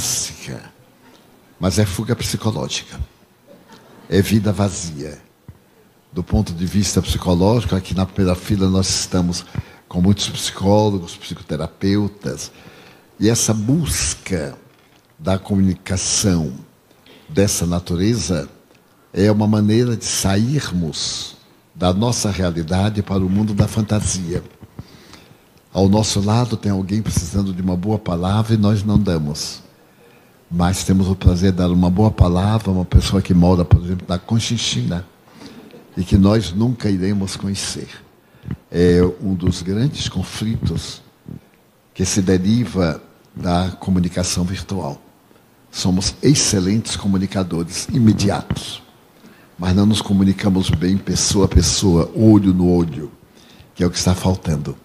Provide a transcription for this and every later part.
fantástica, mas é fuga psicológica. É vida vazia. Do ponto de vista psicológico, aqui na primeira fila nós estamos com muitos psicólogos, psicoterapeutas, e essa busca da comunicação dessa natureza é uma maneira de sairmos da nossa realidade para o mundo da fantasia. Ao nosso lado tem alguém precisando de uma boa palavra e nós não damos. Mas temos o prazer de dar uma boa palavra a uma pessoa que mora, por exemplo, na Conchinchina e que nós nunca iremos conhecer. É um dos grandes conflitos que se deriva da comunicação virtual. Somos excelentes comunicadores imediatos, mas não nos comunicamos bem pessoa a pessoa, olho no olho, que é o que está faltando.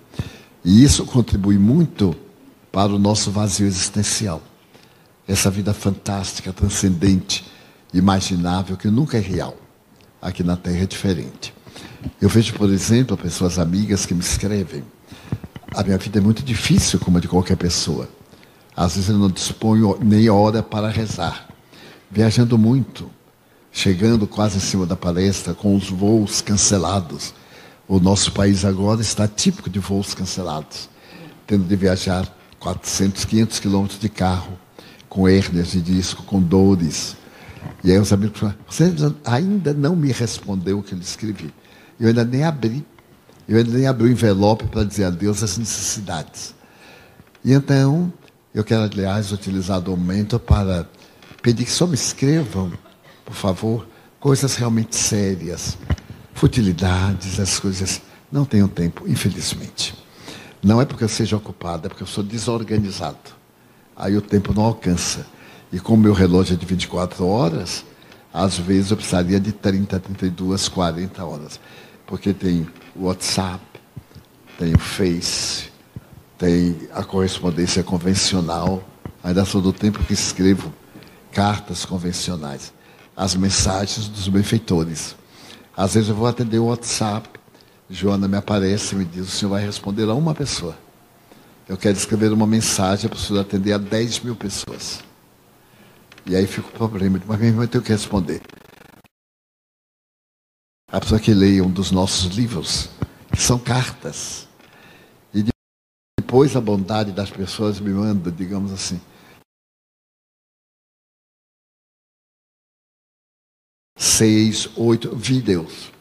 E isso contribui muito para o nosso vazio existencial. Essa vida fantástica, transcendente, imaginável, que nunca é real. Aqui na Terra é diferente. Eu vejo, por exemplo, pessoas amigas que me escrevem. A minha vida é muito difícil, como a de qualquer pessoa. Às vezes eu não disponho nem hora para rezar. Viajando muito, chegando quase em cima da palestra, com os voos cancelados o nosso país agora está típico de voos cancelados, tendo de viajar 400, 500 quilômetros de carro, com hérnias de disco, com dores. E aí os amigos falaram, você ainda não me respondeu o que eu lhe escrevi. Eu ainda nem abri. Eu ainda nem abri o envelope para dizer adeus às necessidades. E então, eu quero, aliás, utilizar o momento para pedir que só me escrevam, por favor, coisas realmente sérias futilidades, as coisas. Não tenho tempo, infelizmente. Não é porque eu seja ocupado, é porque eu sou desorganizado. Aí o tempo não alcança. E como meu relógio é de 24 horas, às vezes eu precisaria de 30, 32, 40 horas. Porque tem o WhatsApp, tem o Face, tem a correspondência convencional. Ainda sou do tempo que escrevo cartas convencionais, as mensagens dos benfeitores. Às vezes eu vou atender o WhatsApp, Joana me aparece e me diz, o senhor vai responder a uma pessoa. Eu quero escrever uma mensagem para o senhor atender a 10 mil pessoas. E aí fica o problema, mas mesmo eu tenho que responder. A pessoa que leia um dos nossos livros, que são cartas, e depois a bondade das pessoas me manda, digamos assim, seis, oito vídeos.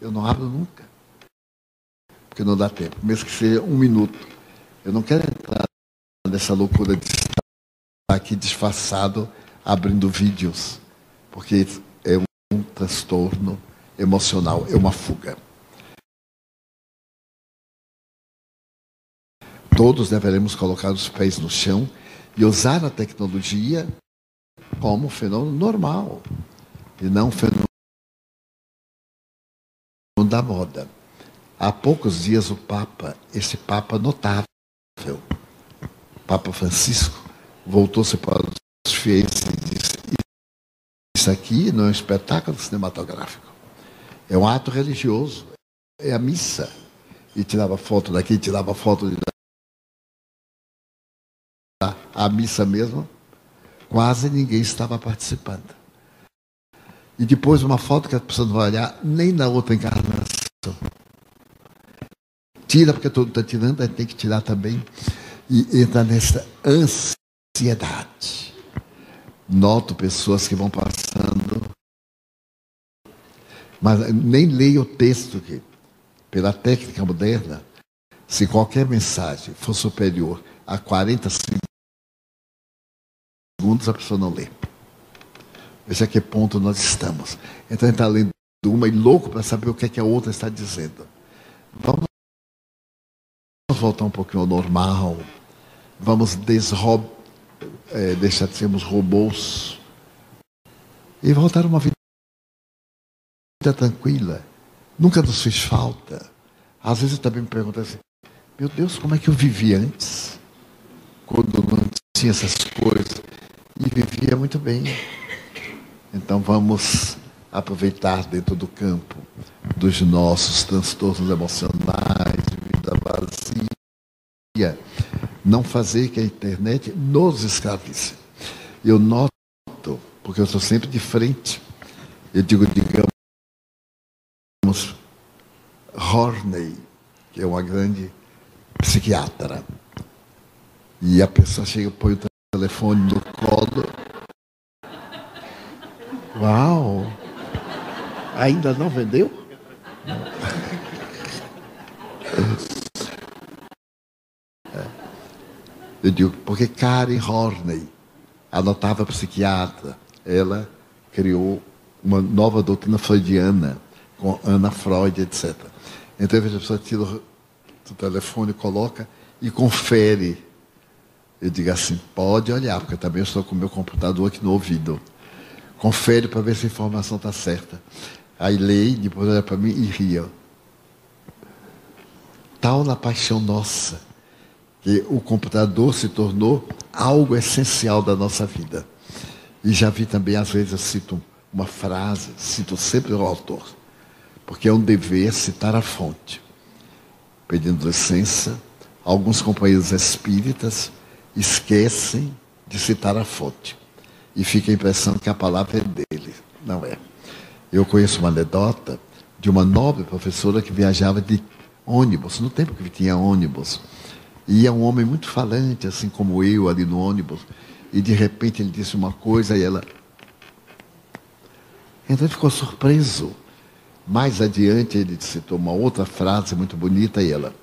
Eu não abro nunca. Porque não dá tempo. Mesmo que seja um minuto. Eu não quero entrar nessa loucura de estar aqui disfarçado abrindo vídeos. Porque é um transtorno emocional, é uma fuga. Todos deveremos colocar os pés no chão e usar a tecnologia como um fenômeno normal e não fenômeno da moda. Há poucos dias o Papa, esse Papa notável, Papa Francisco, voltou-se para os fiéis e disse: Isso aqui não é um espetáculo cinematográfico, é um ato religioso, é a missa. E tirava foto daqui, tirava foto de a missa mesmo, quase ninguém estava participando. E depois uma foto que a pessoa não vai olhar nem na outra encarnação. Tira, porque todo está tirando, aí tem que tirar também. E entra nessa ansiedade. Noto pessoas que vão passando, mas nem leio o texto que, pela técnica moderna, se qualquer mensagem for superior a 40 segundos, a pessoa não lê. Veja que ponto nós estamos. Então gente está lendo uma e louco para saber o que, é que a outra está dizendo. Vamos voltar um pouquinho ao normal. Vamos desrob... É, deixar de sermos robôs. E voltar a uma vida tranquila. Nunca nos fez falta. Às vezes eu também me pergunto assim, meu Deus, como é que eu vivia antes? Quando não tinha essas coisas. E vivia muito bem. Então vamos aproveitar dentro do campo dos nossos transtornos emocionais, não fazer que a internet nos escravize. Eu noto, porque eu sou sempre de frente. Eu digo, digamos, Horney, que é uma grande psiquiatra. E a pessoa chega, põe o telefone no colo. Uau! Ainda não vendeu? É. Eu digo, porque Karen Horney, a notável psiquiatra, ela criou uma nova doutrina freudiana, com Ana Freud, etc. Então, a pessoa tira o telefone, coloca e confere. Eu digo assim, pode olhar, porque também eu estou com o meu computador aqui no ouvido. Confere para ver se a informação está certa. Aí leio, depois olha para mim e ria. Tal na paixão nossa, que o computador se tornou algo essencial da nossa vida. E já vi também, às vezes, eu cito uma frase, cito sempre o autor, porque é um dever citar a fonte pedindo licença, alguns companheiros espíritas esquecem de citar a fonte e fica a impressão que a palavra é dele. Não é. Eu conheço uma anedota de uma nobre professora que viajava de ônibus, no tempo que tinha ônibus. E ia um homem muito falante, assim como eu, ali no ônibus. E de repente ele disse uma coisa e ela. Então ele ficou surpreso. Mais adiante ele citou uma outra frase muito bonita e ela.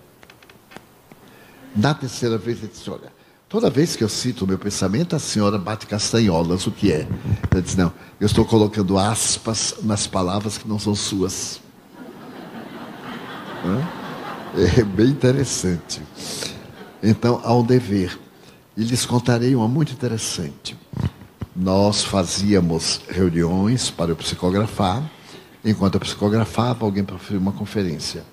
Na terceira vez ele disse, olha, toda vez que eu cito o meu pensamento, a senhora bate castanholas, o que é? Ele disse, não, eu estou colocando aspas nas palavras que não são suas. É bem interessante. Então, há um dever. E lhes contarei uma muito interessante. Nós fazíamos reuniões para eu psicografar Enquanto eu psicografava, alguém proferiu uma conferência.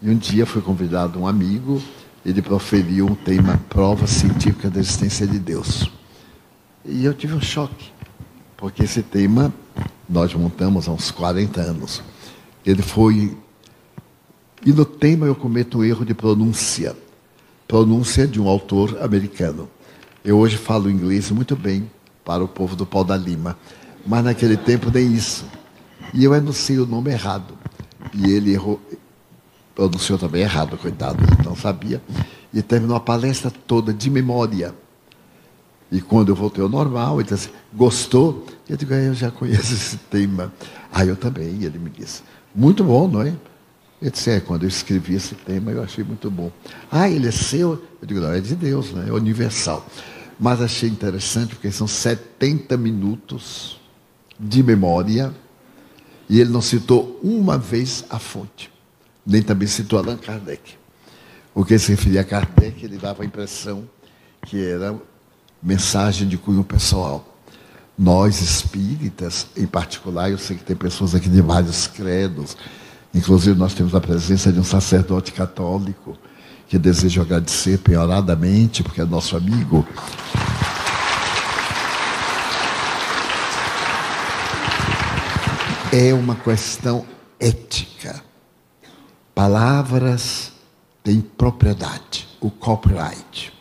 E um dia foi convidado um amigo, ele proferiu um tema prova científica da existência de Deus. E eu tive um choque, porque esse tema nós montamos há uns 40 anos. Ele foi. E no tema eu cometo um erro de pronúncia. Pronúncia de um autor americano. Eu hoje falo inglês muito bem para o povo do Pau da Lima, mas naquele tempo nem isso. E eu anunciei o nome errado. E ele errou, pronunciou também errado, coitado, ele não sabia. E terminou a palestra toda de memória. E quando eu voltei ao normal, ele disse gostou? Eu digo, é, eu já conheço esse tema. Ah, eu também, e ele me disse, muito bom, não é? É, quando eu escrevi esse tema, eu achei muito bom. Ah, ele é seu? Eu digo, não, é de Deus, né? é universal. Mas achei interessante, porque são 70 minutos de memória e ele não citou uma vez a fonte, nem também citou Allan Kardec. O que se referia a Kardec, ele dava a impressão que era mensagem de cunho pessoal. Nós espíritas, em particular, eu sei que tem pessoas aqui de vários credos, inclusive nós temos a presença de um sacerdote católico que desejo agradecer penhoradamente, porque é nosso amigo. é uma questão ética. Palavras têm propriedade, o copyright.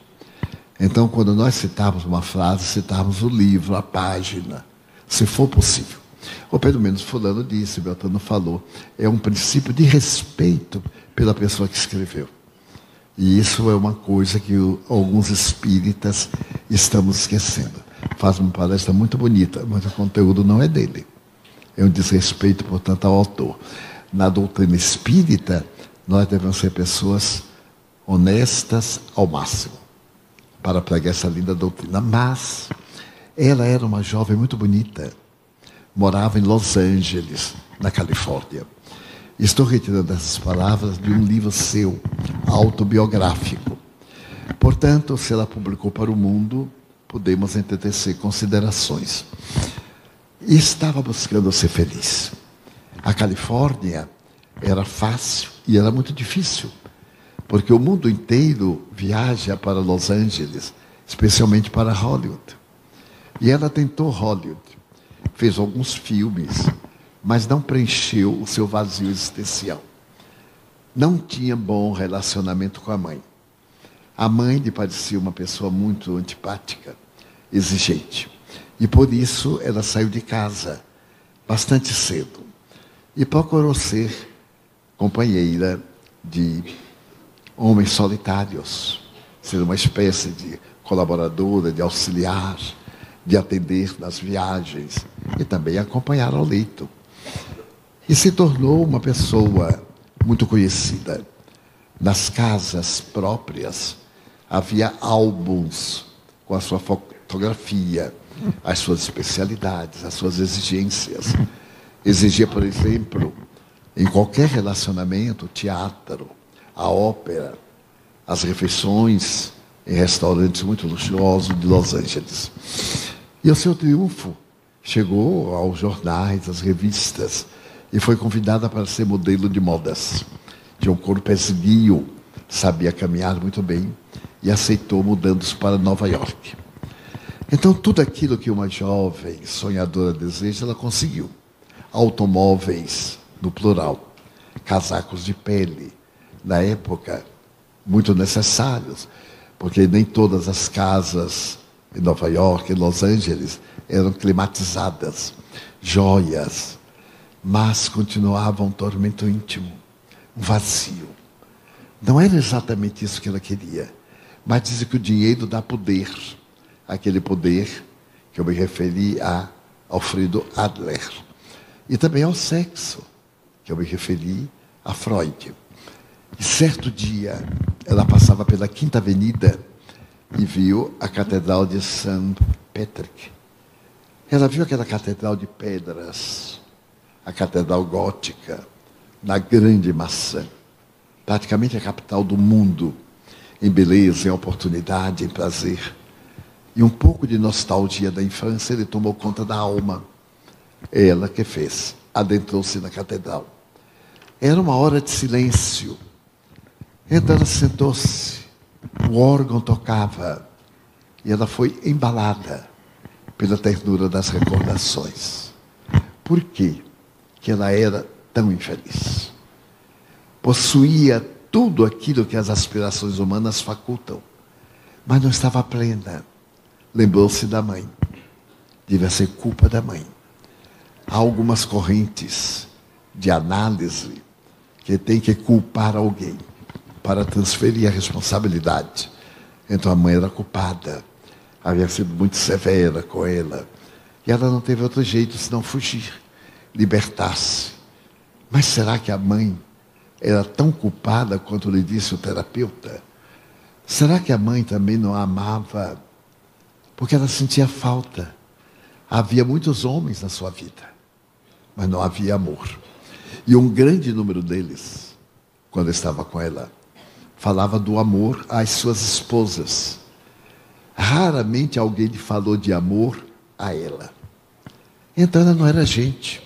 Então, quando nós citamos uma frase, citamos o livro, a página, se for possível. Ou pelo menos fulano disse, Beltrano falou, é um princípio de respeito pela pessoa que escreveu. E isso é uma coisa que alguns espíritas estamos esquecendo. Faz uma palestra muito bonita, mas o conteúdo não é dele é um desrespeito, portanto, ao autor. Na doutrina espírita, nós devemos ser pessoas honestas ao máximo para pregar essa linda doutrina. Mas ela era uma jovem muito bonita, morava em Los Angeles, na Califórnia. Estou retirando essas palavras de um livro seu, autobiográfico. Portanto, se ela publicou para o mundo, podemos entetecer considerações e estava buscando ser feliz. A Califórnia era fácil e era muito difícil, porque o mundo inteiro viaja para Los Angeles, especialmente para Hollywood. E ela tentou Hollywood, fez alguns filmes, mas não preencheu o seu vazio existencial. Não tinha bom relacionamento com a mãe. A mãe lhe parecia uma pessoa muito antipática, exigente. E por isso ela saiu de casa bastante cedo e procurou ser companheira de homens solitários, ser uma espécie de colaboradora, de auxiliar, de atender nas viagens e também acompanhar ao leito. E se tornou uma pessoa muito conhecida. Nas casas próprias havia álbuns com a sua fotografia, as suas especialidades, as suas exigências. Exigia, por exemplo, em qualquer relacionamento, teatro, a ópera, as refeições em restaurantes muito luxuosos de Los Angeles. E o seu triunfo chegou aos jornais, às revistas, e foi convidada para ser modelo de modas. Tinha um corpo esguio, sabia caminhar muito bem e aceitou mudando-se para Nova York. Então, tudo aquilo que uma jovem sonhadora deseja, ela conseguiu. Automóveis, no plural, casacos de pele, na época, muito necessários, porque nem todas as casas em Nova York, em Los Angeles, eram climatizadas, joias, mas continuava um tormento íntimo, um vazio. Não era exatamente isso que ela queria, mas dizia que o dinheiro dá poder aquele poder que eu me referi a Alfredo Adler. E também ao sexo, que eu me referi a Freud. E certo dia, ela passava pela Quinta Avenida e viu a Catedral de St. Patrick. Ela viu aquela catedral de pedras, a catedral gótica, na Grande Maçã, praticamente a capital do mundo, em beleza, em oportunidade, em prazer. E um pouco de nostalgia da infância ele tomou conta da alma. Ela que fez, adentrou-se na catedral. Era uma hora de silêncio. Então ela sentou-se, o órgão tocava e ela foi embalada pela ternura das recordações. Por quê? que ela era tão infeliz? Possuía tudo aquilo que as aspirações humanas facultam, mas não estava plena lembrou-se da mãe. Devia ser culpa da mãe. Há algumas correntes de análise que tem que culpar alguém para transferir a responsabilidade. Então a mãe era culpada, havia sido muito severa com ela. E ela não teve outro jeito senão fugir, libertar-se. Mas será que a mãe era tão culpada quanto lhe disse o terapeuta? Será que a mãe também não amava porque ela sentia falta. Havia muitos homens na sua vida, mas não havia amor. E um grande número deles, quando estava com ela, falava do amor às suas esposas. Raramente alguém lhe falou de amor a ela. Então ela não era gente,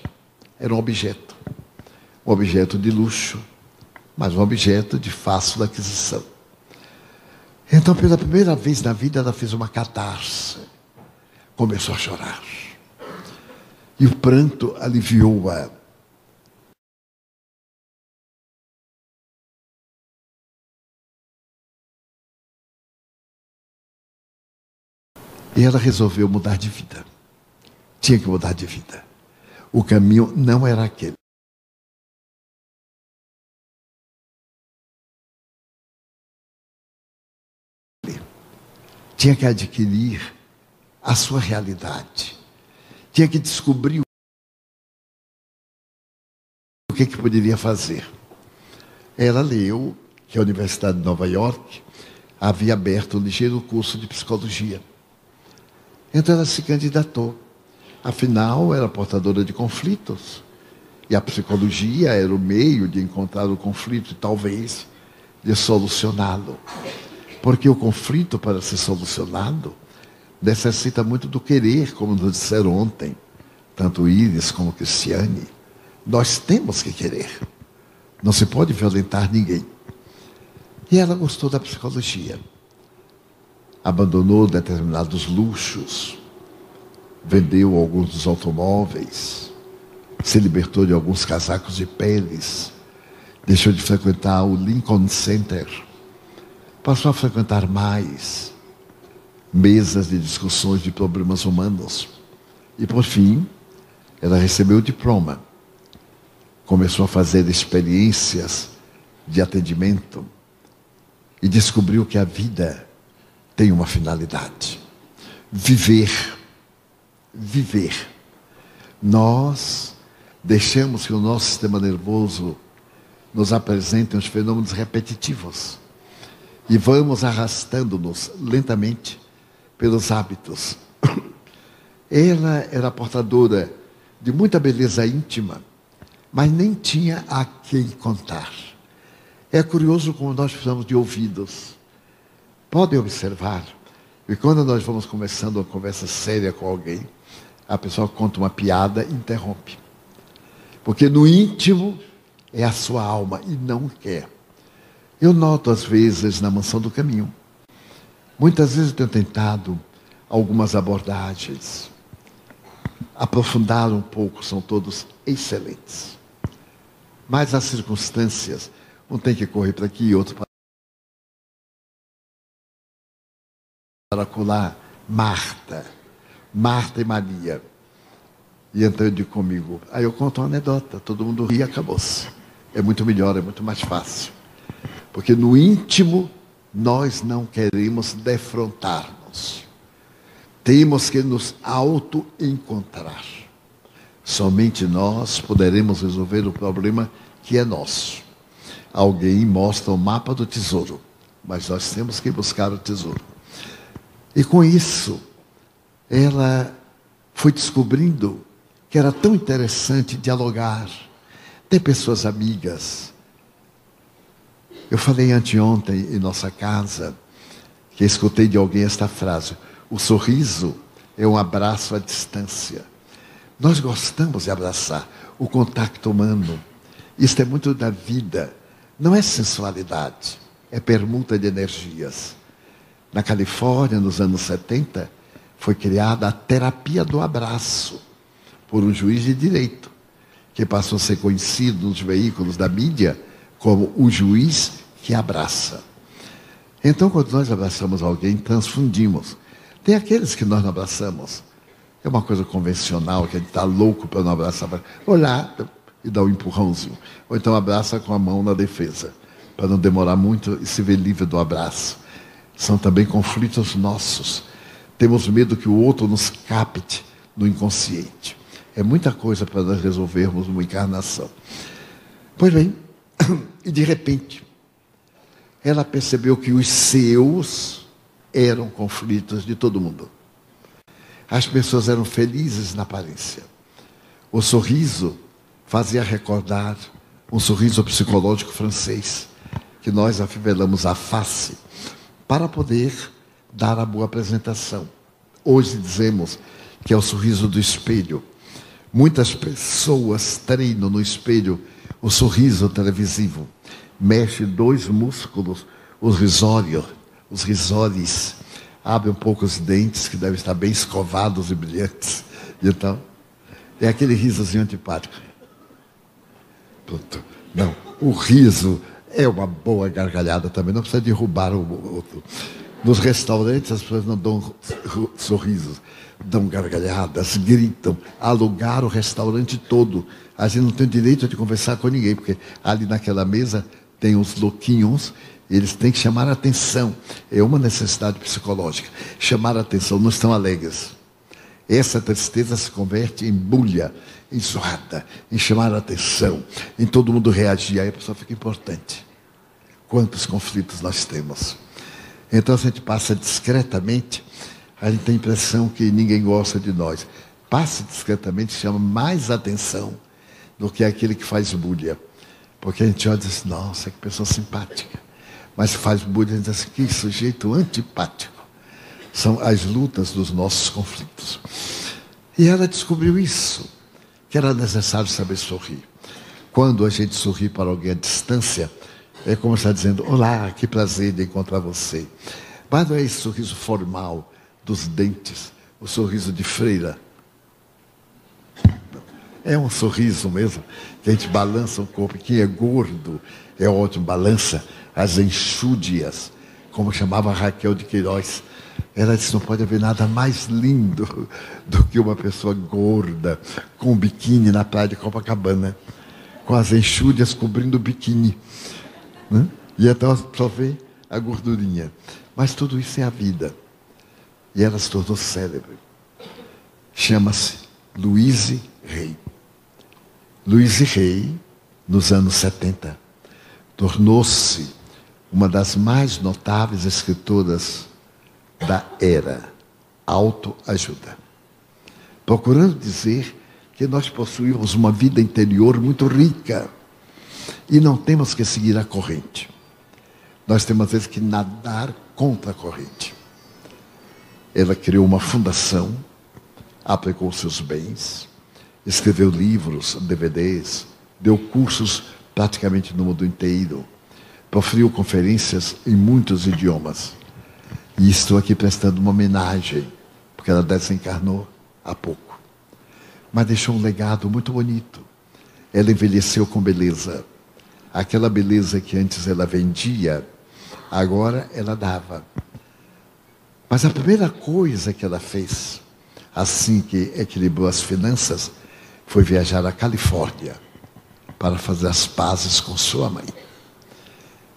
era um objeto. Um objeto de luxo, mas um objeto de fácil aquisição. Então, pela primeira vez na vida, ela fez uma catarse. Começou a chorar. E o pranto aliviou-a. E ela resolveu mudar de vida. Tinha que mudar de vida. O caminho não era aquele. tinha que adquirir a sua realidade, tinha que descobrir o que, que poderia fazer. Ela leu que a Universidade de Nova York havia aberto um ligeiro curso de psicologia. Então ela se candidatou. Afinal, era portadora de conflitos. E a psicologia era o meio de encontrar o conflito e talvez de solucioná-lo. Porque o conflito, para ser solucionado, necessita muito do querer, como nos disseram ontem, tanto Iris como Cristiane. Nós temos que querer. Não se pode violentar ninguém. E ela gostou da psicologia. Abandonou determinados luxos, vendeu alguns dos automóveis, se libertou de alguns casacos de peles, deixou de frequentar o Lincoln Center passou a frequentar mais mesas de discussões de problemas humanos. E por fim, ela recebeu o diploma. Começou a fazer experiências de atendimento e descobriu que a vida tem uma finalidade: viver. Viver. Nós deixamos que o nosso sistema nervoso nos apresente os fenômenos repetitivos e vamos arrastando-nos lentamente pelos hábitos. Ela era portadora de muita beleza íntima, mas nem tinha a quem contar. É curioso como nós precisamos de ouvidos. Podem observar que quando nós vamos começando uma conversa séria com alguém, a pessoa conta uma piada e interrompe. Porque no íntimo é a sua alma e não quer. Eu noto às vezes na mansão do caminho. Muitas vezes eu tenho tentado algumas abordagens. Aprofundar um pouco, são todos excelentes. Mas as circunstâncias um tem que correr para aqui e outro para colar. Marta, Marta e Maria. E então eu digo comigo, aí eu conto uma anedota, todo mundo ri e acabou-se. É muito melhor, é muito mais fácil. Porque no íntimo nós não queremos defrontar-nos. Temos que nos auto-encontrar. Somente nós poderemos resolver o problema que é nosso. Alguém mostra o mapa do tesouro, mas nós temos que buscar o tesouro. E com isso, ela foi descobrindo que era tão interessante dialogar, ter pessoas amigas. Eu falei anteontem em nossa casa que escutei de alguém esta frase: o sorriso é um abraço à distância. Nós gostamos de abraçar o contato humano. Isto é muito da vida não é sensualidade, é permuta de energias. Na Califórnia, nos anos 70, foi criada a terapia do abraço por um juiz de direito, que passou a ser conhecido nos veículos da mídia como o juiz que abraça. Então, quando nós abraçamos alguém, transfundimos. Tem aqueles que nós não abraçamos. É uma coisa convencional, que a gente está louco para não abraçar. Olhar, e dá um empurrãozinho. Ou então abraça com a mão na defesa, para não demorar muito e se ver livre do abraço. São também conflitos nossos. Temos medo que o outro nos capte no inconsciente. É muita coisa para nós resolvermos uma encarnação. Pois bem, e de repente, ela percebeu que os seus eram conflitos de todo mundo. As pessoas eram felizes na aparência. O sorriso fazia recordar um sorriso psicológico francês, que nós afivelamos a face para poder dar a boa apresentação. Hoje dizemos que é o sorriso do espelho. Muitas pessoas treinam no espelho o sorriso televisivo. Mexe dois músculos, os risórios, os risórios. Abre um pouco os dentes, que devem estar bem escovados e brilhantes. Então, é aquele risozinho antipático. Pronto. Não, o riso é uma boa gargalhada também, não precisa derrubar o outro. Nos restaurantes as pessoas não dão sorrisos, dão gargalhadas, gritam, alugar o restaurante todo. A gente não tem direito de conversar com ninguém, porque ali naquela mesa tem os louquinhos, eles têm que chamar a atenção. É uma necessidade psicológica. Chamar a atenção, não estão alegres. Essa tristeza se converte em bulha, em zoada, em chamar a atenção, em todo mundo reagir. Aí a pessoa fica importante. Quantos conflitos nós temos. Então, se a gente passa discretamente, a gente tem a impressão que ninguém gosta de nós. Passe discretamente chama mais atenção do que aquele que faz bulha. Porque a gente olha e diz, nossa, que pessoa simpática. Mas faz bulha e diz assim, que sujeito antipático. São as lutas dos nossos conflitos. E ela descobriu isso, que era necessário saber sorrir. Quando a gente sorri para alguém à distância, é como está dizendo: Olá, que prazer de encontrar você. Mas não é esse sorriso formal dos dentes, o sorriso de freira. É um sorriso mesmo, que a gente balança o corpo. Quem é gordo é ótimo, balança as enxúdias, como chamava Raquel de Queiroz Ela disse: não pode haver nada mais lindo do que uma pessoa gorda, com um biquíni na praia de Copacabana, com as enxúrias cobrindo o biquíni. Né? E então só vê a gordurinha. Mas tudo isso é a vida. E ela se tornou célebre. Chama-se Louise Rey. Louise Rey, nos anos 70, tornou-se uma das mais notáveis escritoras da era autoajuda. Procurando dizer que nós possuímos uma vida interior muito rica e não temos que seguir a corrente. Nós temos às vezes que nadar contra a corrente. Ela criou uma fundação, aplicou seus bens, escreveu livros, DVDs, deu cursos praticamente no mundo inteiro, proferiu conferências em muitos idiomas. E estou aqui prestando uma homenagem, porque ela desencarnou há pouco. Mas deixou um legado muito bonito. Ela envelheceu com beleza. Aquela beleza que antes ela vendia, agora ela dava. Mas a primeira coisa que ela fez, assim que equilibrou as finanças, foi viajar à Califórnia para fazer as pazes com sua mãe.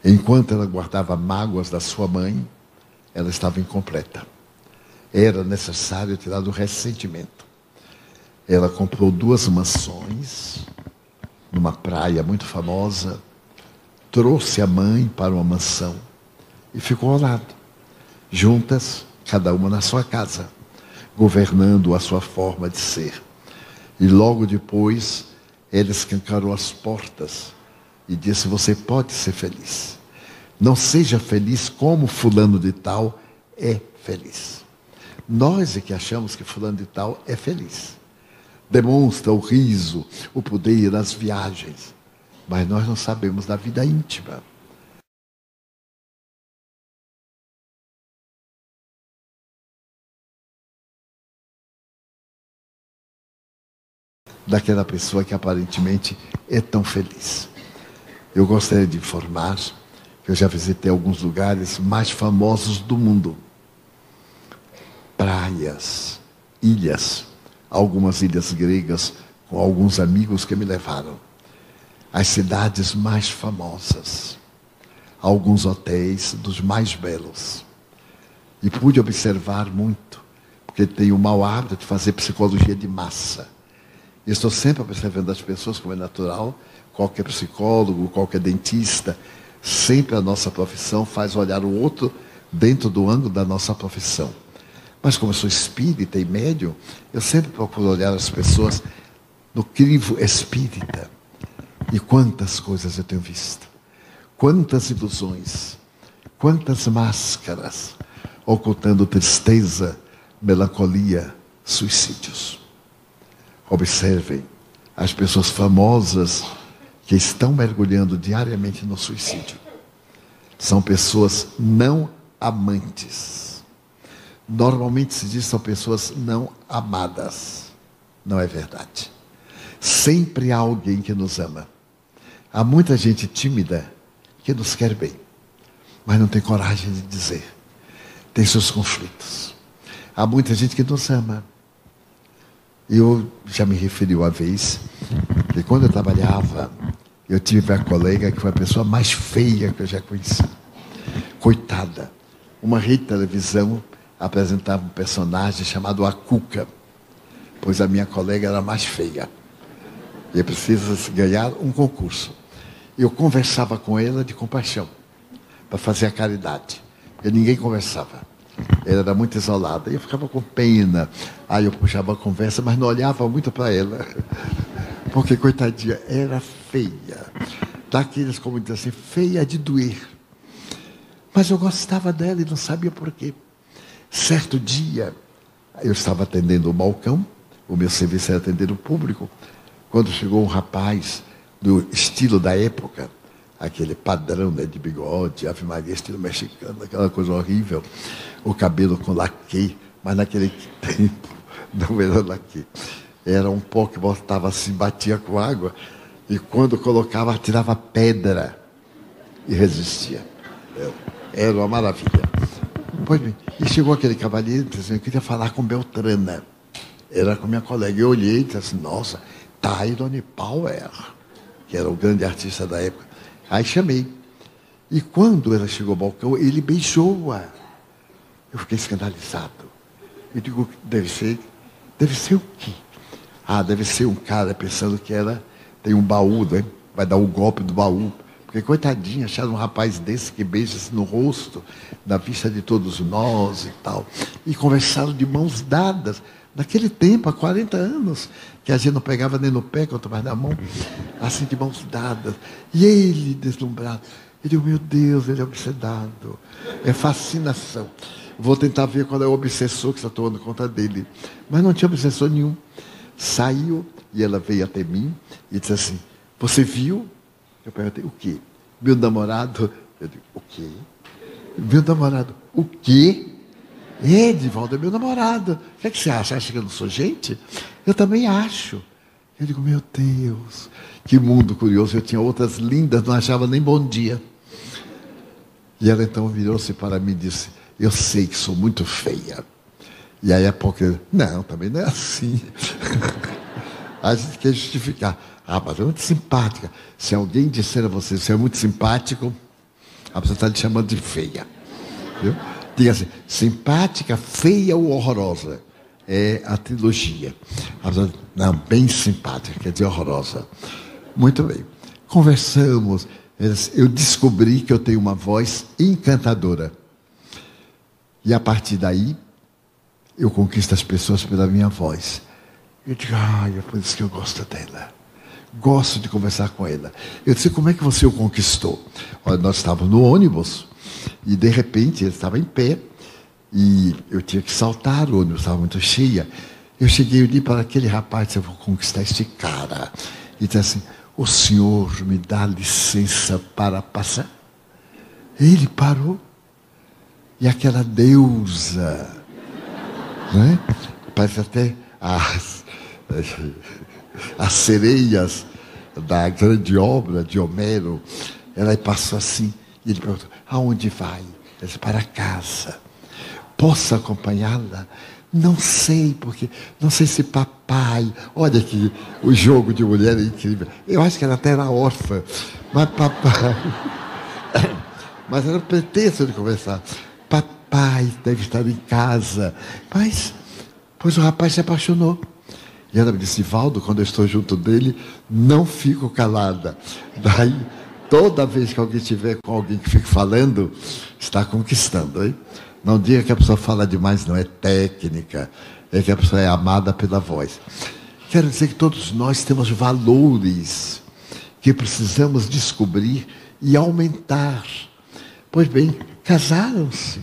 Enquanto ela guardava mágoas da sua mãe, ela estava incompleta. Era necessário tirar do ressentimento. Ela comprou duas mansões numa praia muito famosa, trouxe a mãe para uma mansão e ficou ao lado, juntas, cada uma na sua casa, governando a sua forma de ser. E logo depois, ela escancarou as portas e disse: Você pode ser feliz. Não seja feliz como fulano de tal é feliz. Nós é que achamos que fulano de tal é feliz. Demonstra o riso, o poder, as viagens. Mas nós não sabemos da vida íntima. Daquela pessoa que aparentemente é tão feliz. Eu gostaria de informar eu já visitei alguns lugares mais famosos do mundo. Praias, ilhas, algumas ilhas gregas, com alguns amigos que me levaram. As cidades mais famosas, alguns hotéis dos mais belos. E pude observar muito, porque tenho o mau hábito de fazer psicologia de massa. E estou sempre observando as pessoas, como é natural, qualquer psicólogo, qualquer dentista, Sempre a nossa profissão faz olhar o outro dentro do ângulo da nossa profissão. Mas como eu sou espírita e médium, eu sempre procuro olhar as pessoas no crivo espírita. E quantas coisas eu tenho visto. Quantas ilusões. Quantas máscaras ocultando tristeza, melancolia, suicídios. Observem as pessoas famosas que estão mergulhando diariamente no suicídio são pessoas não amantes. Normalmente se diz são pessoas não amadas. Não é verdade. Sempre há alguém que nos ama. Há muita gente tímida que nos quer bem, mas não tem coragem de dizer. Tem seus conflitos. Há muita gente que nos ama. Eu já me referi uma vez que quando eu trabalhava eu tive uma colega que foi a pessoa mais feia que eu já conheci. Coitada. Uma rede de televisão apresentava um personagem chamado A Cuca, pois a minha colega era mais feia. E precisa ganhar um concurso. Eu conversava com ela de compaixão, para fazer a caridade. E ninguém conversava. Ela era muito isolada. E eu ficava com pena. Aí eu puxava a conversa, mas não olhava muito para ela. Porque, coitadinha, era feia. Daqueles, como diz assim, feia de doer. Mas eu gostava dela e não sabia por quê. Certo dia, eu estava atendendo o balcão, o meu serviço era atender o público, quando chegou um rapaz do estilo da época, aquele padrão né, de bigode, Ave Maria, estilo mexicano, aquela coisa horrível, o cabelo com laque, mas naquele tempo não era laque. Era um pó que botava assim, batia com água, e quando colocava, tirava pedra e resistia. Era uma maravilha. Pois bem, e chegou aquele cavalheiro e disse assim, eu queria falar com Beltrana. Era com minha colega. Eu olhei e disse assim, nossa, Tyrone Power, que era o grande artista da época. Aí chamei. E quando ela chegou ao balcão, ele beijou-a. Eu fiquei escandalizado. Eu digo, deve ser, deve ser o quê? Ah, deve ser um cara pensando que ela tem um baú, né? vai dar o golpe do baú. Porque, coitadinha, acharam um rapaz desse que beija-se no rosto, na vista de todos nós e tal. E conversaram de mãos dadas. Naquele tempo, há 40 anos, que a gente não pegava nem no pé, quanto mais na mão, assim de mãos dadas. E ele, deslumbrado, ele, meu Deus, ele é obsedado. É fascinação. Vou tentar ver qual é o obsessor que está tomando conta dele. Mas não tinha obsessor nenhum. Saiu e ela veio até mim e disse assim: Você viu? Eu perguntei: O quê? Meu namorado. Eu digo: O quê? Meu namorado. O quê? Edivaldo é meu namorado. O que, é que você acha? Acha que eu não sou gente? Eu também acho. Eu digo: Meu Deus, que mundo curioso. Eu tinha outras lindas, não achava nem bom dia. E ela então virou-se para mim e disse: Eu sei que sou muito feia. E aí a pouco, não, também não é assim. a gente quer justificar. Ah, mas é muito simpática. Se alguém disser a você, você é muito simpático, a pessoa está lhe chamando de feia. Viu? Diga assim, simpática, feia ou horrorosa. É a trilogia. Não, bem simpática, quer dizer horrorosa. Muito bem. Conversamos. Eu descobri que eu tenho uma voz encantadora. E a partir daí, eu conquisto as pessoas pela minha voz. Eu digo, ah, é por isso que eu gosto dela. Gosto de conversar com ela. Eu disse, como é que você o conquistou? Olha, nós estávamos no ônibus e de repente ele estava em pé e eu tinha que saltar, o ônibus estava muito cheia. Eu cheguei ali para aquele rapaz, eu vou conquistar este cara. E disse assim, o senhor me dá licença para passar? Ele parou. E aquela deusa né? Parece até as, as sereias da grande obra de Homero. Ela passou assim, e ele perguntou, aonde vai? Ela disse, para casa. Posso acompanhá-la? Não sei, porque não sei se papai. Olha que o jogo de mulher é incrível. Eu acho que ela até era órfã, mas papai. mas era pretexto de conversar. Papai pai deve estar em casa. Mas, pois o rapaz se apaixonou. E ela me disse, Valdo, quando eu estou junto dele, não fico calada. Daí, toda vez que alguém estiver com alguém que fique falando, está conquistando. Hein? Não diga que a pessoa fala demais, não é técnica. É que a pessoa é amada pela voz. Quero dizer que todos nós temos valores que precisamos descobrir e aumentar. Pois bem, casaram-se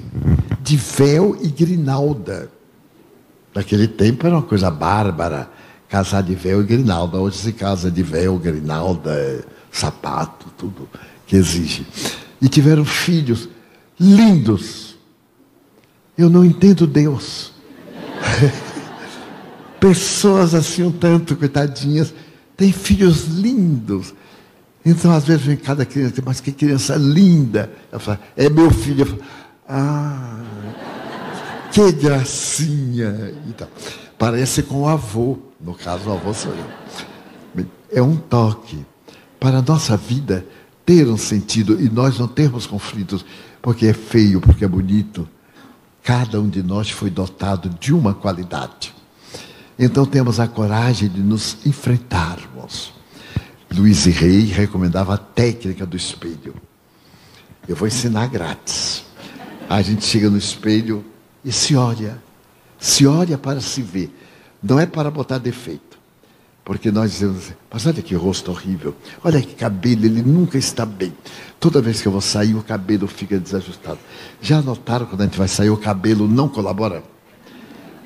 de véu e grinalda. Naquele tempo era uma coisa bárbara, casar de véu e grinalda. Hoje se casa de véu, grinalda, sapato, tudo que exige. E tiveram filhos lindos. Eu não entendo Deus. Pessoas assim um tanto, coitadinhas, têm filhos lindos. Então, às vezes, vem cada criança, mas que criança linda. Eu falo, é meu filho. Eu falo, ah, que gracinha. Então, parece com o avô. No caso, o avô sou eu. É um toque para a nossa vida ter um sentido e nós não termos conflitos porque é feio, porque é bonito. Cada um de nós foi dotado de uma qualidade. Então temos a coragem de nos enfrentarmos. Luiz Rei recomendava a técnica do espelho. Eu vou ensinar grátis. A gente chega no espelho e se olha. Se olha para se ver. Não é para botar defeito. Porque nós dizemos assim, mas olha que rosto horrível. Olha que cabelo, ele nunca está bem. Toda vez que eu vou sair, o cabelo fica desajustado. Já notaram quando a gente vai sair, o cabelo não colabora?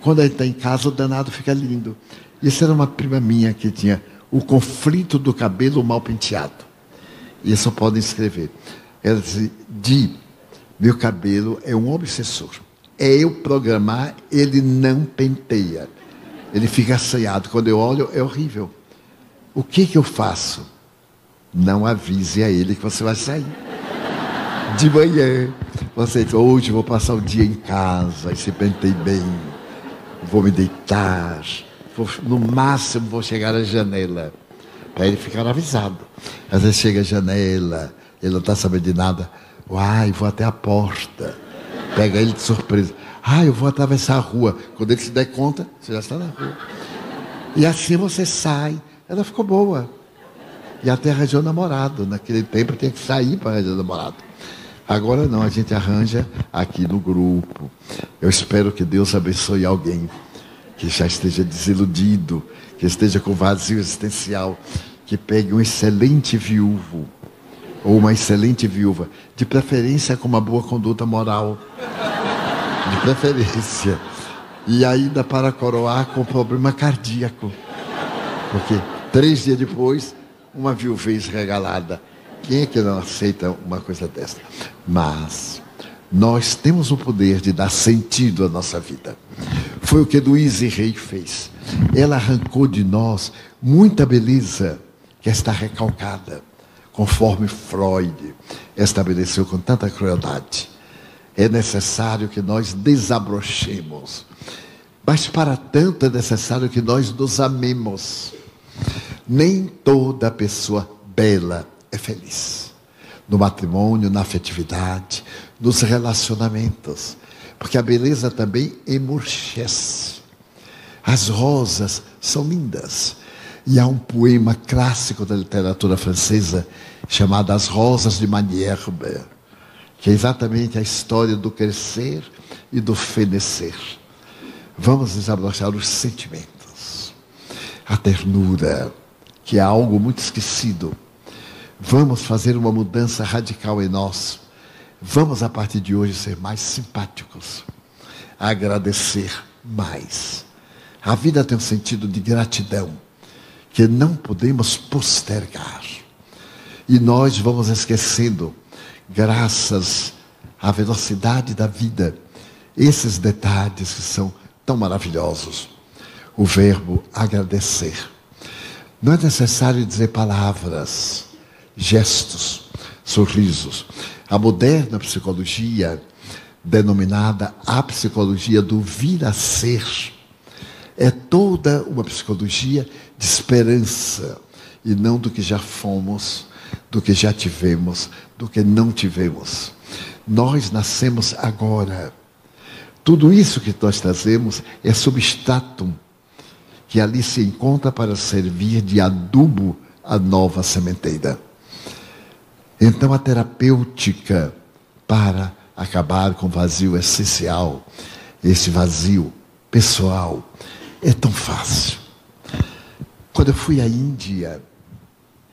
Quando a gente está em casa, o danado fica lindo. Isso era uma prima minha que tinha o conflito do cabelo mal penteado. Isso podem escrever. Ela diz, Di, meu cabelo é um obsessor. É eu programar, ele não penteia. Ele fica assanhado. Quando eu olho, é horrível. O que, que eu faço? Não avise a ele que você vai sair. De manhã, você diz, hoje vou passar o dia em casa, e se pentei bem, vou me deitar, vou, no máximo vou chegar à janela, para ele ficar avisado. Às vezes chega à janela, ele não está sabendo de nada, uai, vou até a porta, pega ele de surpresa, ah, eu vou atravessar a rua. Quando ele se der conta, você já está na rua. E assim você sai. Ela ficou boa. E até arranjou namorado. Naquele tempo tinha que sair para arranjar namorado. Agora não, a gente arranja aqui no grupo. Eu espero que Deus abençoe alguém que já esteja desiludido, que esteja com vazio existencial, que pegue um excelente viúvo ou uma excelente viúva, de preferência com uma boa conduta moral, de preferência, e ainda para coroar com problema cardíaco, porque três dias depois, uma viuvez regalada. Quem é que não aceita uma coisa dessa? Mas nós temos o poder de dar sentido à nossa vida. Foi o que Louise Rey fez. Ela arrancou de nós muita beleza que está recalcada, conforme Freud estabeleceu com tanta crueldade. É necessário que nós desabrochemos. Mas para tanto é necessário que nós nos amemos. Nem toda pessoa bela é feliz. No matrimônio, na afetividade, nos relacionamentos. Porque a beleza também emurchece. As rosas são lindas. E há um poema clássico da literatura francesa chamado As Rosas de Manierbe, que é exatamente a história do crescer e do fenecer. Vamos desabrochar os sentimentos, a ternura, que é algo muito esquecido Vamos fazer uma mudança radical em nós. Vamos, a partir de hoje, ser mais simpáticos, agradecer mais. A vida tem um sentido de gratidão que não podemos postergar. E nós vamos esquecendo, graças à velocidade da vida, esses detalhes que são tão maravilhosos. O verbo agradecer. Não é necessário dizer palavras gestos, sorrisos. A moderna psicologia, denominada a psicologia do vir a ser, é toda uma psicologia de esperança e não do que já fomos, do que já tivemos, do que não tivemos. Nós nascemos agora. Tudo isso que nós trazemos é substratum que ali se encontra para servir de adubo à nova sementeira. Então, a terapêutica para acabar com o vazio essencial, esse vazio pessoal, é tão fácil. Quando eu fui à Índia,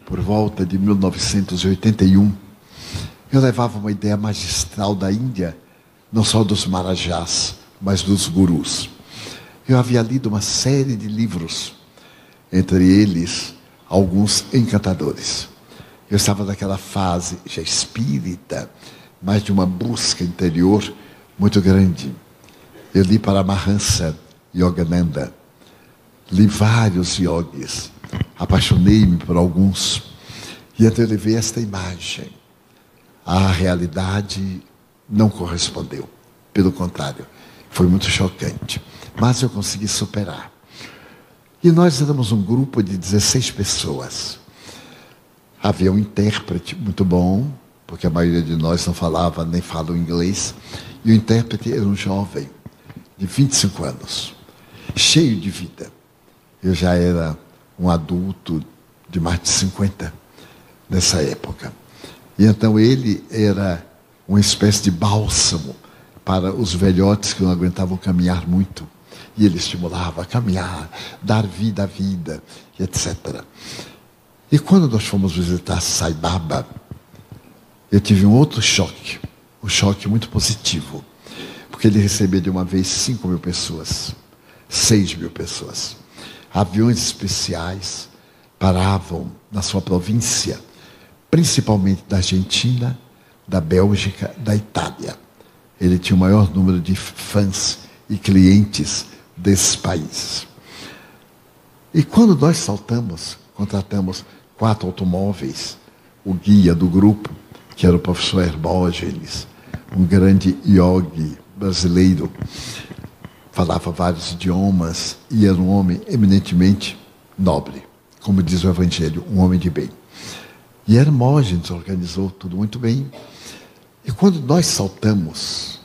por volta de 1981, eu levava uma ideia magistral da Índia, não só dos marajás, mas dos gurus. Eu havia lido uma série de livros, entre eles alguns encantadores. Eu estava naquela fase já espírita, mas de uma busca interior muito grande. Eu li para Mahansa Yogananda, li vários yogis, apaixonei-me por alguns, e então eu levei esta imagem. A realidade não correspondeu, pelo contrário, foi muito chocante, mas eu consegui superar. E nós éramos um grupo de 16 pessoas. Havia um intérprete muito bom, porque a maioria de nós não falava nem fala inglês, e o intérprete era um jovem, de 25 anos, cheio de vida. Eu já era um adulto de mais de 50 nessa época. E então ele era uma espécie de bálsamo para os velhotes que não aguentavam caminhar muito. E ele estimulava a caminhar, dar vida à vida, etc. E quando nós fomos visitar Sai Baba, eu tive um outro choque, um choque muito positivo, porque ele recebia de uma vez 5 mil pessoas, 6 mil pessoas. Aviões especiais paravam na sua província, principalmente da Argentina, da Bélgica, da Itália. Ele tinha o maior número de fãs e clientes desses países. E quando nós saltamos, contratamos quatro automóveis, o guia do grupo, que era o professor Hermógenes, um grande yogi brasileiro, falava vários idiomas e era um homem eminentemente nobre, como diz o Evangelho, um homem de bem. E Hermógenes organizou tudo muito bem. E quando nós saltamos,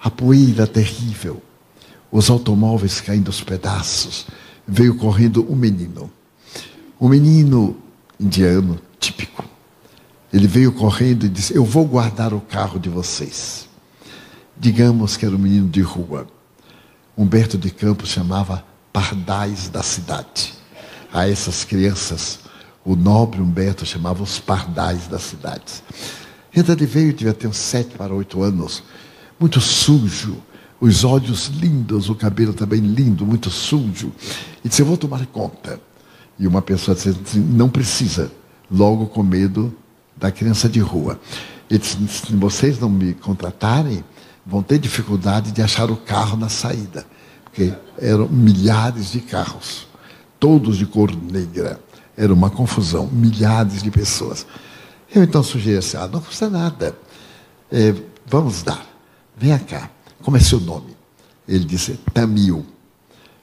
a poeira terrível, os automóveis caindo aos pedaços, veio correndo um menino. Um menino indiano típico. Ele veio correndo e disse: Eu vou guardar o carro de vocês. Digamos que era um menino de rua. Humberto de Campos chamava pardais da cidade. A essas crianças, o nobre Humberto chamava os pardais da cidade. Então ele veio, devia ter uns sete para oito anos, muito sujo, os olhos lindos, o cabelo também lindo, muito sujo. E disse: Eu vou tomar conta. E uma pessoa disse Não precisa, logo com medo da criança de rua. Ele disse: Se vocês não me contratarem, vão ter dificuldade de achar o carro na saída. Porque eram milhares de carros, todos de cor negra. Era uma confusão, milhares de pessoas. Eu então sugeri assim: ah, não custa nada. É, vamos dar. Venha cá. Como é seu nome? Ele disse: Tamil.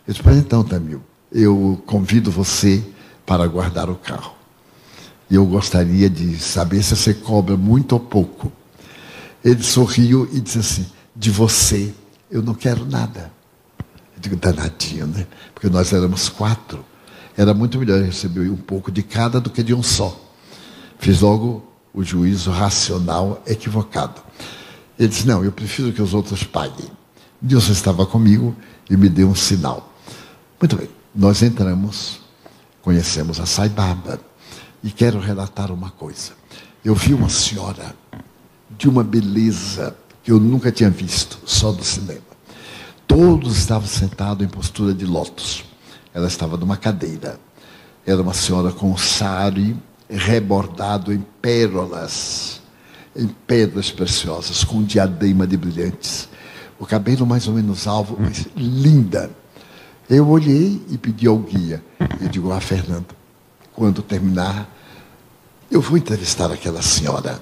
Eu disse: então, Tamil, eu convido você para guardar o carro. E eu gostaria de saber se você cobra muito ou pouco. Ele sorriu e disse assim: De você, eu não quero nada. Eu digo: danadinho, né? Porque nós éramos quatro. Era muito melhor receber um pouco de cada do que de um só. Fiz logo o juízo racional equivocado. Ele disse: Não, eu prefiro que os outros paguem. Deus estava comigo e me deu um sinal. Muito bem, nós entramos, conhecemos a Saibaba e quero relatar uma coisa. Eu vi uma senhora de uma beleza que eu nunca tinha visto, só do cinema. Todos estavam sentados em postura de lótus. Ela estava numa cadeira. Era uma senhora com um sari rebordado em pérolas em pedras preciosas, com um diadema de brilhantes. O cabelo mais ou menos alvo, mas linda. Eu olhei e pedi ao guia. Eu digo, ah, Fernando, quando terminar, eu vou entrevistar aquela senhora.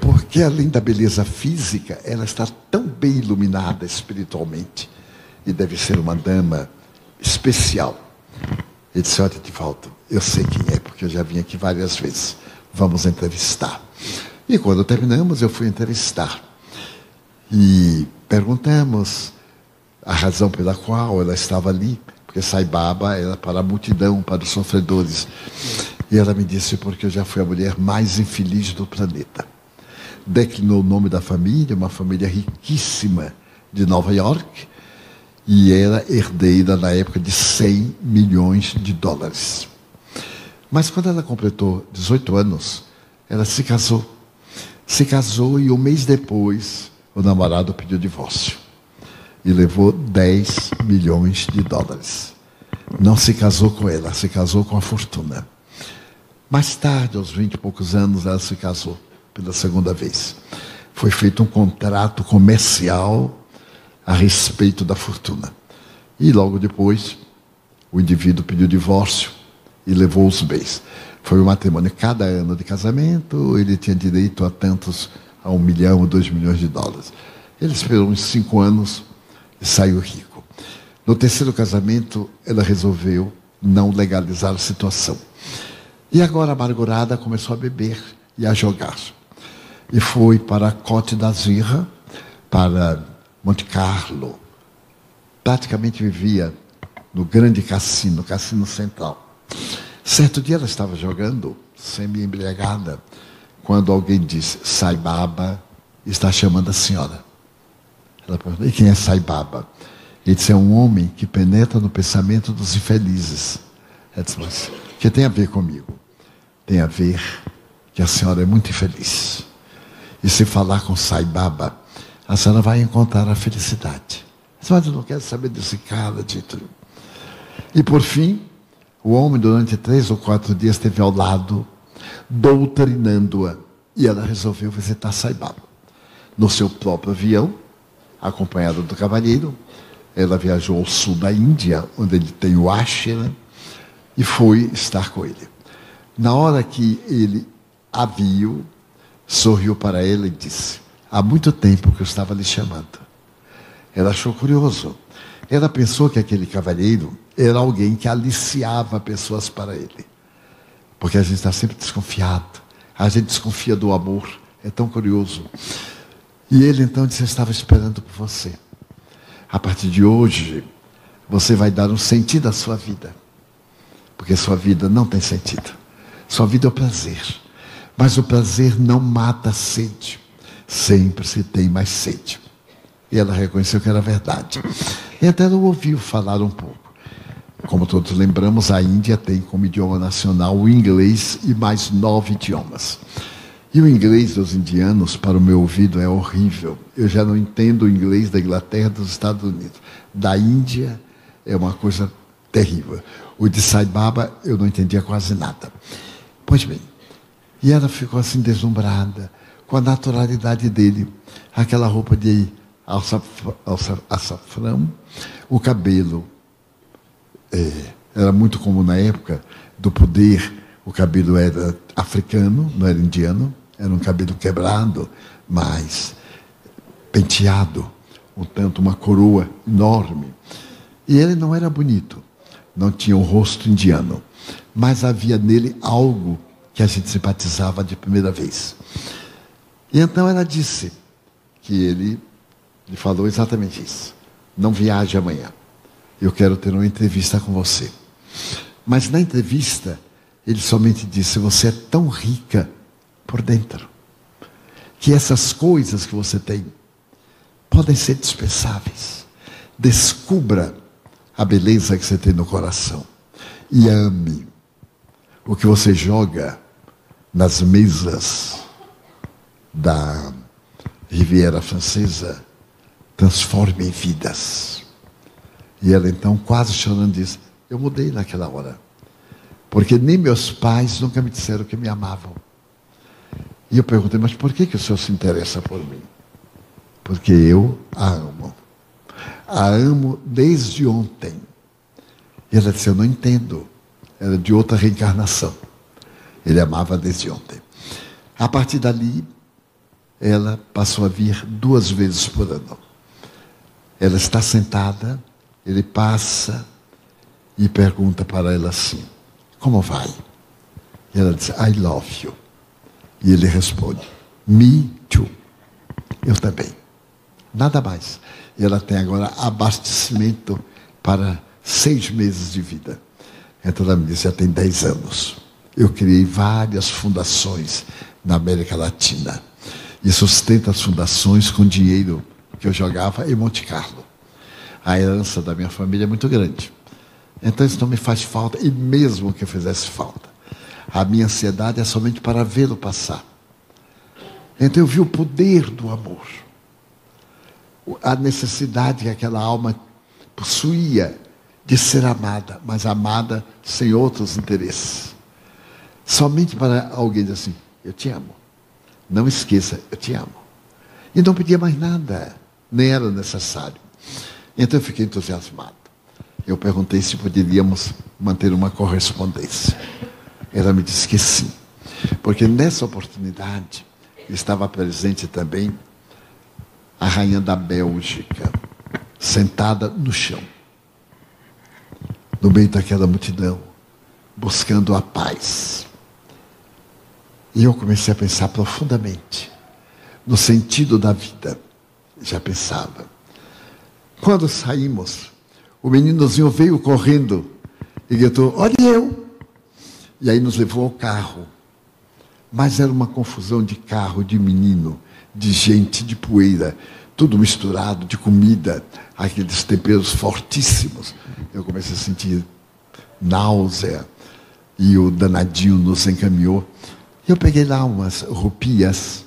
Porque além da beleza física, ela está tão bem iluminada espiritualmente. E deve ser uma dama especial. Ele disse, olha, Divaldo, eu sei quem é, porque eu já vim aqui várias vezes. Vamos entrevistar. E quando terminamos, eu fui entrevistar. E perguntamos a razão pela qual ela estava ali, porque Saibaba era para a multidão, para os sofredores. E ela me disse porque eu já fui a mulher mais infeliz do planeta. Declinou o nome da família, uma família riquíssima de Nova York, e era herdeira na época de 100 milhões de dólares. Mas quando ela completou 18 anos, ela se casou se casou e um mês depois o namorado pediu divórcio. E levou 10 milhões de dólares. Não se casou com ela, se casou com a fortuna. Mais tarde, aos 20 e poucos anos, ela se casou pela segunda vez. Foi feito um contrato comercial a respeito da fortuna. E logo depois, o indivíduo pediu divórcio e levou os bens. Foi um matrimônio. Cada ano de casamento, ele tinha direito a tantos, a um milhão ou dois milhões de dólares. Ele esperou uns cinco anos e saiu rico. No terceiro casamento, ela resolveu não legalizar a situação. E agora, amargurada, começou a beber e a jogar. E foi para a Côte d'Azur, para Monte Carlo. Praticamente vivia no grande cassino, cassino central. Certo dia ela estava jogando, semi-embriagada, quando alguém disse: Saibaba está chamando a senhora. Ela perguntou: e quem é Saibaba? Ele disse: é um homem que penetra no pensamento dos infelizes. Ela disse: mas o que tem a ver comigo? Tem a ver que a senhora é muito infeliz. E se falar com Saibaba, a senhora vai encontrar a felicidade. Mas eu não quero saber desse cara, Tito. E por fim, o homem, durante três ou quatro dias, esteve ao lado, doutrinando-a. E ela resolveu visitar Saibaba. No seu próprio avião, acompanhada do cavalheiro, ela viajou ao sul da Índia, onde ele tem o Ashram, e foi estar com ele. Na hora que ele a viu, sorriu para ela e disse: Há muito tempo que eu estava lhe chamando. Ela achou curioso. Ela pensou que aquele cavalheiro era alguém que aliciava pessoas para ele. Porque a gente está sempre desconfiado. A gente desconfia do amor. É tão curioso. E ele então disse: Eu estava esperando por você. A partir de hoje, você vai dar um sentido à sua vida. Porque sua vida não tem sentido. Sua vida é o prazer. Mas o prazer não mata a sede. Sempre se tem mais sede. E ela reconheceu que era verdade. E até ela ouviu falar um pouco. Como todos lembramos, a Índia tem como idioma nacional o inglês e mais nove idiomas. E o inglês dos indianos, para o meu ouvido, é horrível. Eu já não entendo o inglês da Inglaterra dos Estados Unidos. Da Índia é uma coisa terrível. O de Sai Baba eu não entendia quase nada. Pois bem, e ela ficou assim deslumbrada com a naturalidade dele. Aquela roupa de açafrão, o cabelo. É, era muito comum na época do poder, o cabelo era africano, não era indiano, era um cabelo quebrado, mas penteado, um tanto uma coroa enorme. E ele não era bonito, não tinha um rosto indiano, mas havia nele algo que a gente simpatizava de primeira vez. E então ela disse que ele lhe falou exatamente isso. Não viaje amanhã. Eu quero ter uma entrevista com você. Mas na entrevista, ele somente disse: Você é tão rica por dentro, que essas coisas que você tem podem ser dispensáveis. Descubra a beleza que você tem no coração e ame o que você joga nas mesas da Riviera Francesa transforme em vidas. E ela então, quase chorando, disse: Eu mudei naquela hora. Porque nem meus pais nunca me disseram que me amavam. E eu perguntei: Mas por que, que o senhor se interessa por mim? Porque eu a amo. A amo desde ontem. E ela disse: Eu não entendo. Era de outra reencarnação. Ele amava desde ontem. A partir dali, ela passou a vir duas vezes por ano. Ela está sentada, ele passa e pergunta para ela assim: Como vai? E ela diz: I love you. E ele responde: Me too. Eu também. Nada mais. E ela tem agora abastecimento para seis meses de vida. Então ela me disse: já tem dez anos. Eu criei várias fundações na América Latina. E sustento as fundações com dinheiro que eu jogava em Monte Carlo. A herança da minha família é muito grande. Então isso não me faz falta, e mesmo que fizesse falta. A minha ansiedade é somente para vê-lo passar. Então eu vi o poder do amor. A necessidade que aquela alma possuía de ser amada, mas amada sem outros interesses. Somente para alguém dizer assim: Eu te amo. Não esqueça, eu te amo. E não pedia mais nada nem era necessário. Então eu fiquei entusiasmado. Eu perguntei se poderíamos manter uma correspondência. Ela me disse que sim, porque nessa oportunidade estava presente também a rainha da Bélgica, sentada no chão, no meio daquela multidão, buscando a paz. E eu comecei a pensar profundamente no sentido da vida já pensava. Quando saímos, o meninozinho veio correndo e gritou: Olha eu! E aí nos levou ao carro. Mas era uma confusão de carro, de menino, de gente, de poeira, tudo misturado, de comida, aqueles temperos fortíssimos. Eu comecei a sentir náusea e o danadinho nos encaminhou. Eu peguei lá umas rupias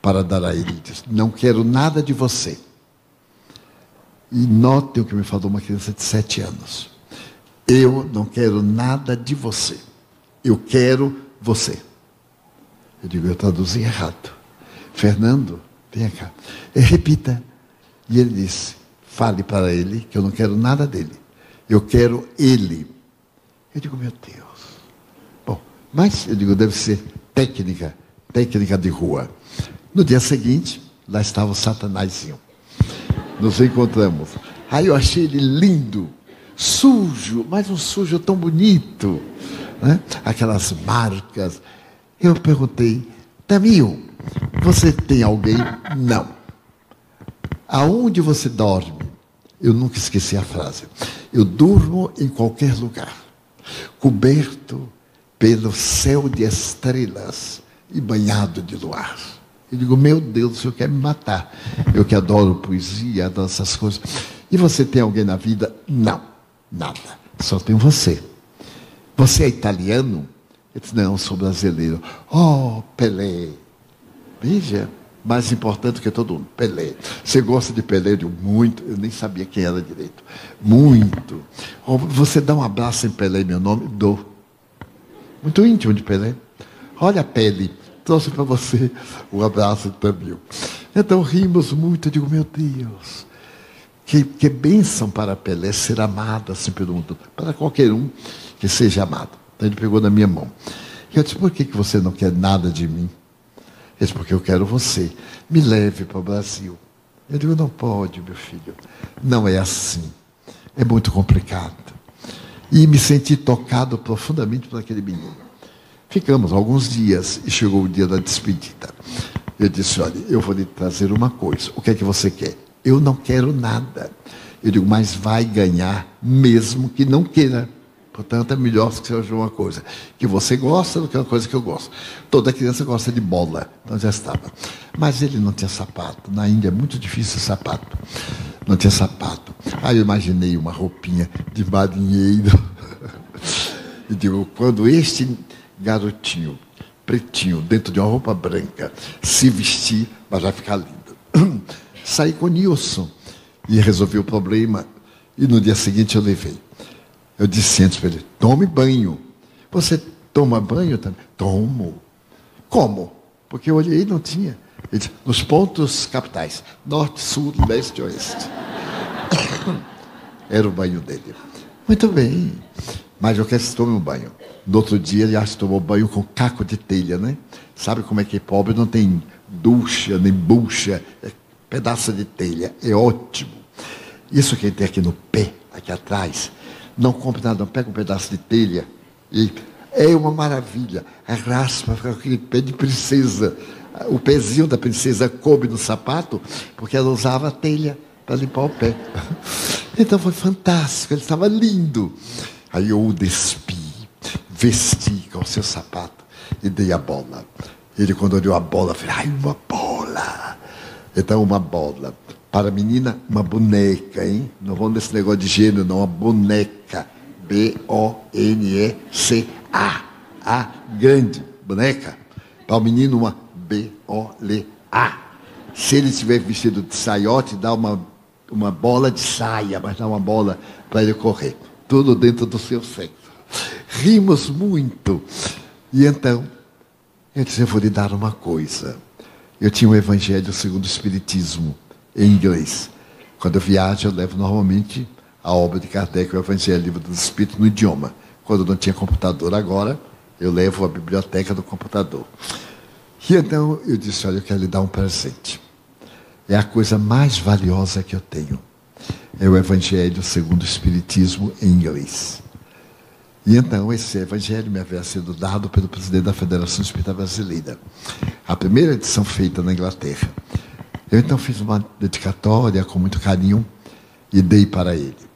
para dar a ele. Diz, não quero nada de você. E notem o que me falou uma criança de sete anos. Eu não quero nada de você. Eu quero você. Eu digo, eu traduzi errado. Fernando, vem cá. E repita. E ele disse, fale para ele que eu não quero nada dele. Eu quero ele. Eu digo, meu Deus. Bom, mas eu digo, deve ser técnica técnica de rua. No dia seguinte, lá estava o Satanazinho. Nos encontramos. Aí eu achei ele lindo, sujo, mas um sujo tão bonito. Né? Aquelas marcas. Eu perguntei, Tamil, você tem alguém? Não. Aonde você dorme? Eu nunca esqueci a frase. Eu durmo em qualquer lugar, coberto pelo céu de estrelas e banhado de luar. Eu digo, meu Deus, o senhor quer me matar. Eu que adoro poesia, adoro essas coisas. E você tem alguém na vida? Não, nada. Só tem você. Você é italiano? Eu disse, não, sou brasileiro. Oh, Pelé. Veja, mais importante que todo mundo, Pelé. Você gosta de Pelé? Eu muito, eu nem sabia quem era direito. Muito. Oh, você dá um abraço em Pelé, meu nome? Dou. Muito íntimo de Pelé. Olha a pele, trouxe para você um abraço também. Então rimos muito, eu digo, meu Deus, que, que bênção para Pelé ser amado assim pelo mundo, para qualquer um que seja amado. Então ele pegou na minha mão. E eu disse, por que, que você não quer nada de mim? Ele disse, porque eu quero você. Me leve para o Brasil. Eu digo, não pode, meu filho. Não é assim. É muito complicado. E me senti tocado profundamente por aquele menino. Ficamos alguns dias e chegou o dia da despedida. Eu disse, olha, eu vou lhe trazer uma coisa. O que é que você quer? Eu não quero nada. Eu digo, mas vai ganhar mesmo que não queira. Portanto, é melhor que seja uma coisa que você gosta do que uma coisa que eu gosto. Toda criança gosta de bola, então já estava. Mas ele não tinha sapato. Na Índia é muito difícil sapato. Não tinha sapato. Aí eu imaginei uma roupinha de marinheiro. E digo, quando este garotinho, pretinho, dentro de uma roupa branca, se vestir, mas vai ficar lindo. Saí com o Nilson e resolvi o problema. E no dia seguinte eu levei. Eu disse antes para ele: tome banho. Você toma banho também? Tomo. Como? Porque eu olhei e não tinha. Ele disse, nos pontos capitais: norte, sul, leste oeste. Era o banho dele. Muito bem. Mas eu quero que tome um banho. No outro dia, ele acha que tomou banho com caco de telha, né? Sabe como é que é pobre? Não tem ducha, nem bucha, é pedaço de telha. É ótimo. Isso que ele tem aqui no pé, aqui atrás, não compre nada, não. Pega um pedaço de telha e é uma maravilha. A raspa fica aquele pé de princesa. O pezinho da princesa coube no sapato, porque ela usava telha para limpar o pé. Então foi fantástico, ele estava lindo. Aí eu o despi, vesti com o seu sapato e dei a bola. Ele, quando olhou a bola, falou: ai, uma bola. Então, uma bola. Para a menina, uma boneca, hein? Não vamos nesse negócio de gênero, não. Uma boneca. B-O-N-E-C-A. A grande, boneca. Para o menino, uma B-O-L-A. Se ele estiver vestido de saiote, dá uma, uma bola de saia, mas dá uma bola para ele correr. Tudo dentro do seu sexo. Rimos muito. E então, eu disse, eu vou lhe dar uma coisa. Eu tinha o um Evangelho segundo o Espiritismo em inglês. Quando eu viajo, eu levo normalmente a obra de Kardec, o Evangelho, Livro dos Espíritos, no idioma. Quando não tinha computador agora, eu levo a biblioteca do computador. E então eu disse: Olha, eu quero lhe dar um presente. É a coisa mais valiosa que eu tenho. É o Evangelho segundo o Espiritismo em inglês. E então esse evangelho me havia sido dado pelo presidente da Federação Espírita Brasileira. A primeira edição feita na Inglaterra. Eu então fiz uma dedicatória com muito carinho e dei para ele.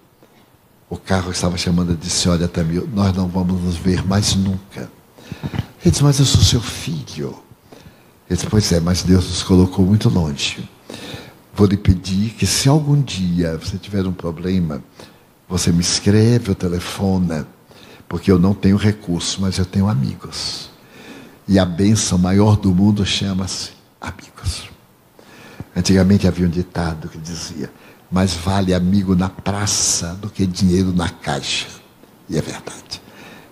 O carro estava chamando e disse: Olha, Tamil, nós não vamos nos ver mais nunca. Ele disse: Mas eu sou seu filho. Ele disse: Pois é, mas Deus nos colocou muito longe. Vou lhe pedir que, se algum dia você tiver um problema, você me escreve ou telefona, porque eu não tenho recurso, mas eu tenho amigos. E a bênção maior do mundo chama-se amigos. Antigamente havia um ditado que dizia: mais vale amigo na praça do que dinheiro na caixa. E é verdade.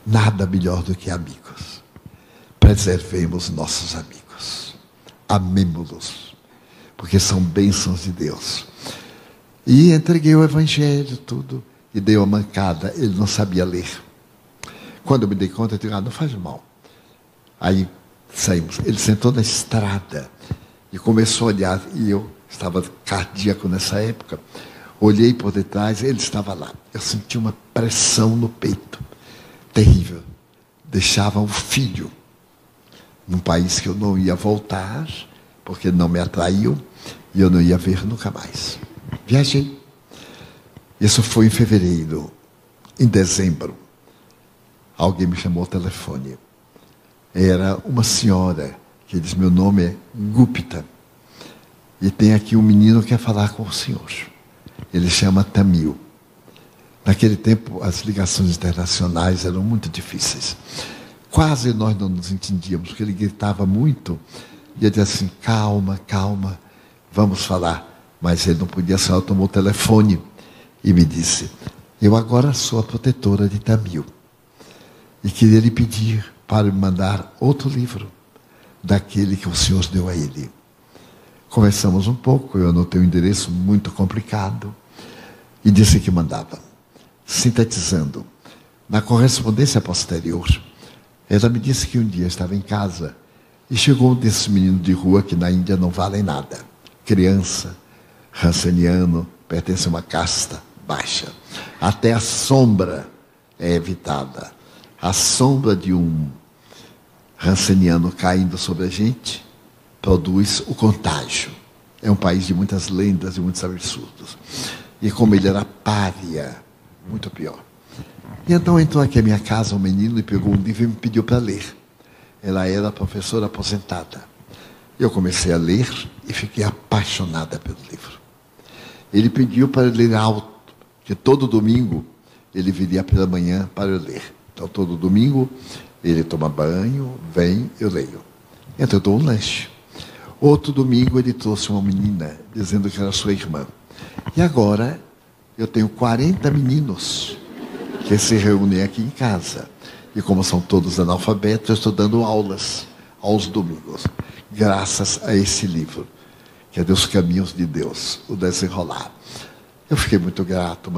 Nada melhor do que amigos. Preservemos nossos amigos. Amemos-los. Porque são bênçãos de Deus. E entreguei o evangelho, tudo. E dei uma mancada. Ele não sabia ler. Quando eu me dei conta, eu disse: ah, não faz mal. Aí Saímos. Ele sentou na estrada e começou a olhar. E eu estava cardíaco nessa época. Olhei por detrás, ele estava lá. Eu senti uma pressão no peito. Terrível. Deixava um filho num país que eu não ia voltar, porque não me atraiu, e eu não ia ver nunca mais. Viajei. Isso foi em fevereiro. Em dezembro, alguém me chamou ao telefone. Era uma senhora que diz: Meu nome é Gupta. E tem aqui um menino que quer falar com o senhor. Ele chama Tamil. Naquele tempo, as ligações internacionais eram muito difíceis. Quase nós não nos entendíamos, porque ele gritava muito. E eu dizia assim: calma, calma, vamos falar. Mas ele não podia sair, tomou o telefone e me disse: Eu agora sou a protetora de Tamil. E queria lhe pedir para me mandar outro livro, daquele que o Senhor deu a ele. Conversamos um pouco, eu anotei um endereço muito complicado e disse que mandava. Sintetizando, na correspondência posterior, ela me disse que um dia estava em casa e chegou um desses meninos de rua que na Índia não valem nada. Criança, ranceniano, pertence a uma casta baixa. Até a sombra é evitada. A sombra de um ranceniano caindo sobre a gente produz o contágio. É um país de muitas lendas e muitos absurdos. E como ele era pária, muito pior. E então entrou aqui à minha casa um menino e pegou um livro e me pediu para ler. Ela era professora aposentada. Eu comecei a ler e fiquei apaixonada pelo livro. Ele pediu para ler alto, que todo domingo ele viria pela manhã para eu ler. Então, todo domingo ele toma banho, vem, eu leio. Então, eu dou um lanche. Outro domingo ele trouxe uma menina, dizendo que era sua irmã. E agora eu tenho 40 meninos que se reúnem aqui em casa. E como são todos analfabetos, eu estou dando aulas aos domingos, graças a esse livro, que é Dos Caminhos de Deus, o desenrolar. Eu fiquei muito grato.